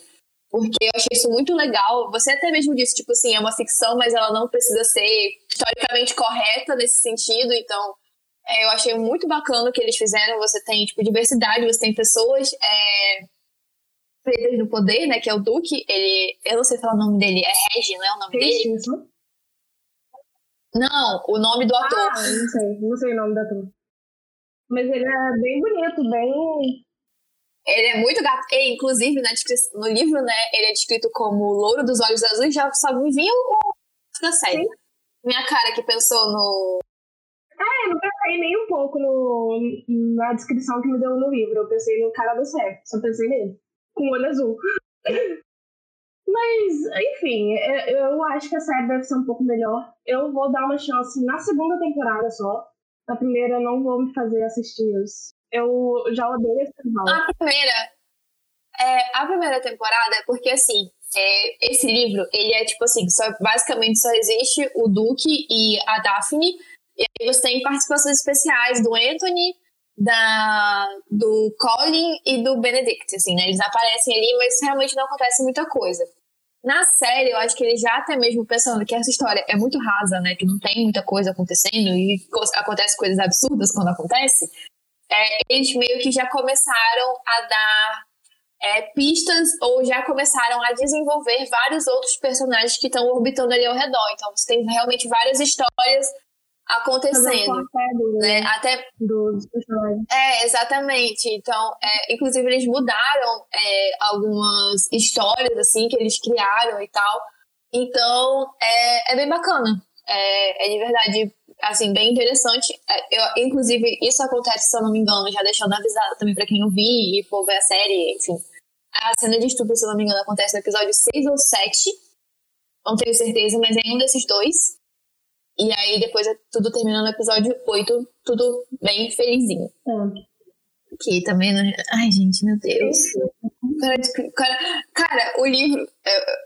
Porque eu achei isso muito legal. Você até mesmo disse, tipo assim, é uma ficção, mas ela não precisa ser historicamente correta nesse sentido. Então, é, eu achei muito bacana o que eles fizeram. Você tem, tipo, diversidade, você tem pessoas é, pretas no poder, né? Que é o Duque. Ele, eu não sei falar o nome dele, é Regi, não é o nome dele? Não, o nome do ator. Ah, não sei, não sei o nome do ator. Mas ele é bem bonito, bem ele é muito gato. E, inclusive, na no livro, né, ele é descrito como louro dos olhos azuis, já só me vinha o da série. Sim. Minha cara que pensou no. É, eu não pensei nem um pouco no, na descrição que me deu no livro. Eu pensei no cara da série, só pensei nele. Com olho azul. Mas, enfim, é, eu acho que a série deve ser um pouco melhor. Eu vou dar uma chance na segunda temporada só. Na primeira, eu não vou me fazer assistir os eu já odeio esse final. A primeira, é, a primeira temporada é porque, assim, é, esse livro, ele é tipo assim, só, basicamente só existe o Duke e a Daphne, e aí você tem participações especiais do Anthony, da, do Colin e do Benedict, assim, né? Eles aparecem ali, mas realmente não acontece muita coisa. Na série, eu acho que eles já até mesmo pensando que essa história é muito rasa, né? Que não tem muita coisa acontecendo e acontece coisas absurdas quando acontece é, eles meio que já começaram a dar é, pistas ou já começaram a desenvolver vários outros personagens que estão orbitando ali ao redor. Então você tem realmente várias histórias acontecendo, né? Até dos personagens. É, exatamente. Então, é, inclusive eles mudaram é, algumas histórias assim que eles criaram e tal. Então, é, é bem bacana. É, é de verdade assim, bem interessante. É, eu, inclusive, isso acontece, se eu não me engano, já deixando avisado também pra quem ouvir e for ver a série, enfim. A cena de estupro, se eu não me engano, acontece no episódio 6 ou 7. Não tenho certeza, mas é um desses dois. E aí depois é tudo termina no episódio 8, tudo bem felizinho. É. Que também não. Ai, gente, meu Deus. Cara, cara, o livro.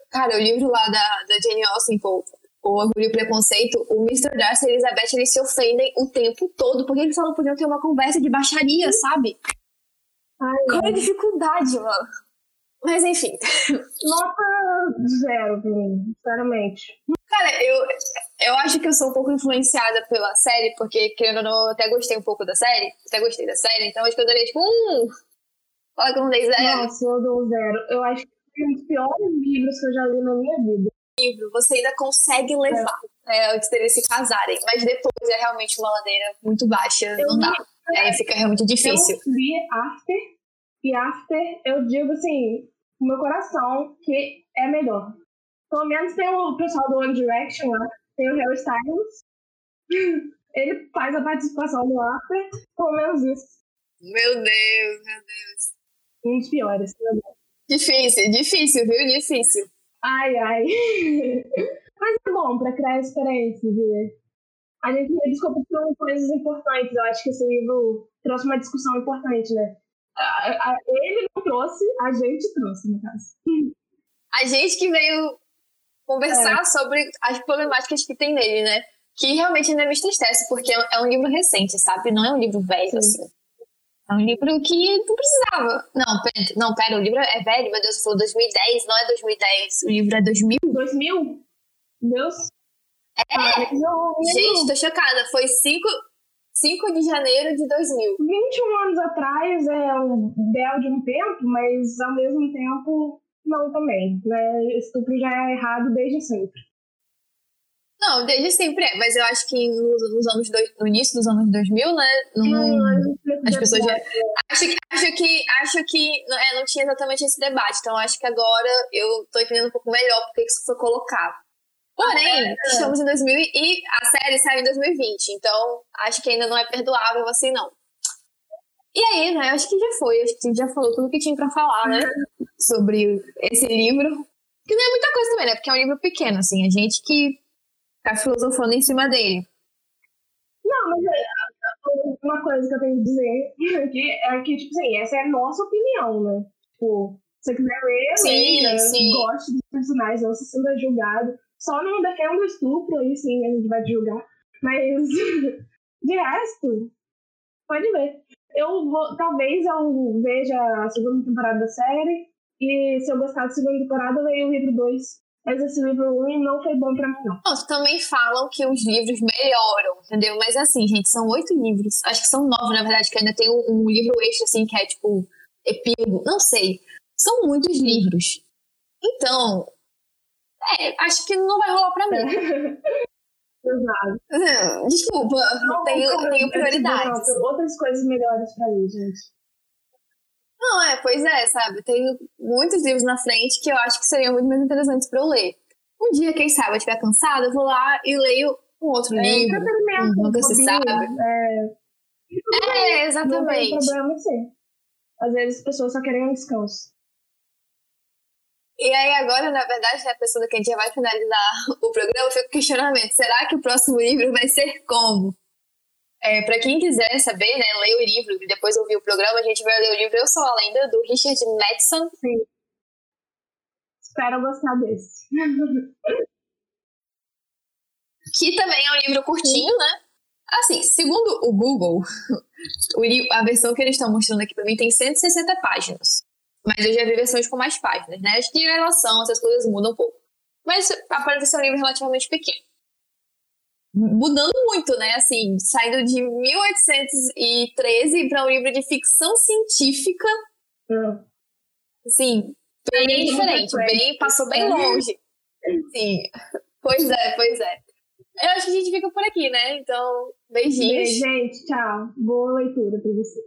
Cara, o livro lá da, da Jane Austen, pô, o Orgulho e o Preconceito, o Mr. Darcy e a Elizabeth, eles se ofendem o tempo todo, porque eles só não podiam ter uma conversa de baixaria, sabe? Ai, Qual é a dificuldade, mano? Mas enfim. Nota zero pra mim, sinceramente. Cara, eu, eu acho que eu sou um pouco influenciada pela série, porque, querendo ou não, eu até gostei um pouco da série. Até gostei da série, então acho que eu daria tipo um. Fala que eu não dei zero. Nossa, eu dou zero. Eu acho que é um dos piores livros que eu já li na minha vida. Livro, você ainda consegue levar é. É, antes deles se casarem, mas depois é realmente uma ladeira muito baixa, eu não dá. Aí fica realmente difícil. Eu vi After, e After, eu digo assim, meu coração, que é melhor. Pelo menos tem o pessoal do One Direction lá, tem o Harry Styles. Ele faz a participação no After, pelo menos isso. Meu Deus, meu Deus. Um dos piores. Difícil, difícil, viu? Difícil. Ai, ai. Mas é bom pra criar experiência de a gente descobriu coisas importantes. Eu acho que esse livro trouxe uma discussão importante, né? ele não trouxe, a gente trouxe, no caso. A gente que veio conversar é. sobre as problemáticas que tem nele, né? Que realmente ainda me entristece, porque é um livro recente, sabe? Não é um livro velho, Sim. assim. É um livro que não precisava. Não, pera, não, pera, o livro é velho, meu Deus, falou 2010, não é 2010. O livro é 2000. 2000? Deus. É! Ah, gente, tô chocada. Foi 5, 5 de janeiro de 2000. 21 anos atrás é um belo de um tempo, mas ao mesmo tempo não também. Né? Estupro já é errado desde sempre. Não, desde sempre é, mas eu acho que nos, nos anos dois, no início dos anos 2000, né? Não, as pessoas já. Acho, acho que, acho que é, não tinha exatamente esse debate, então acho que agora eu tô entendendo um pouco melhor porque isso foi colocado. Porém, é. estamos em 2000 e a série saiu em 2020, então acho que ainda não é perdoável assim, não. E aí, né, acho que já foi, acho que já falou tudo que tinha para falar, né, sobre esse livro. Que não é muita coisa também, né, porque é um livro pequeno, assim, a gente que tá filosofando em cima dele. Não, mas é, uma coisa que eu tenho que dizer aqui é que, tipo assim, essa é a nossa opinião, né? Tipo, se você quiser ler, sim, leia, sim. goste dos personagens, não se sinta julgado. Só não defenda o estupro, aí sim a gente vai julgar. Mas de resto, pode ver. Eu vou, talvez eu veja a segunda temporada da série. E se eu gostar da segunda temporada, eu leio o livro 2. Mas esse livro 1 um não foi bom pra mim, não. Nossa, também falam que os livros melhoram, entendeu? Mas assim, gente, são oito livros. Acho que são nove, na verdade, que ainda tem um, um livro extra, assim, que é tipo epílogo. Não sei. São muitos livros. Então, é, acho que não vai rolar pra mim. Exato. Desculpa, não, tenho, tenho prioridades. Outras coisas melhores pra mim, gente. Não, é, pois é, sabe? Tenho muitos livros na frente que eu acho que seriam muito mais interessantes pra eu ler. Um dia, quem sabe, eu estiver cansada, eu vou lá e leio um outro é, livro. Um, nunca se sabe. É, é exatamente. Não tem problema sim. Às vezes as pessoas só querem um descanso. E aí agora, na verdade, né, pensando que a gente já vai finalizar o programa, fica o questionamento, será que o próximo livro vai ser como? É, para quem quiser saber, né, ler o livro e depois ouvir o programa, a gente vai ler o livro Eu Sou a Lenda, do Richard Madison. Sim. Espero gostar desse. que também é um livro curtinho, né? Assim, segundo o Google, a versão que eles estão mostrando aqui para mim tem 160 páginas. Mas eu já vi versões com mais páginas, né? Acho que em relação, essas coisas mudam um pouco. Mas aparenta ser um livro relativamente pequeno. Mudando muito, né? Assim, saindo de 1813 para um livro de ficção científica. Hum. Assim, bem diferente. Bem, passou bem longe. Sim. Pois é, pois é. Eu acho que a gente fica por aqui, né? Então, beijinhos. Beijo, gente. Tchau. Boa leitura para vocês.